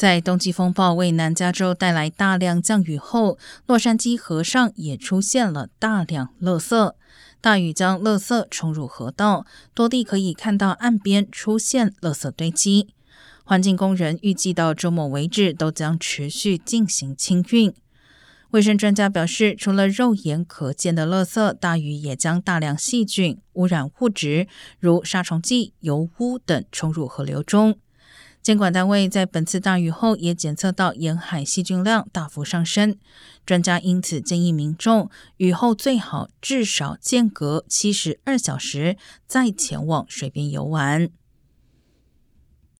在冬季风暴为南加州带来大量降雨后，洛杉矶河上也出现了大量垃圾。大雨将垃圾冲入河道，多地可以看到岸边出现垃圾堆积。环境工人预计到周末为止都将持续进行清运。卫生专家表示，除了肉眼可见的垃圾，大雨也将大量细菌、污染物质，如杀虫剂、油污等冲入河流中。监管单位在本次大雨后也检测到沿海细菌量大幅上升，专家因此建议民众雨后最好至少间隔七十二小时再前往水边游玩。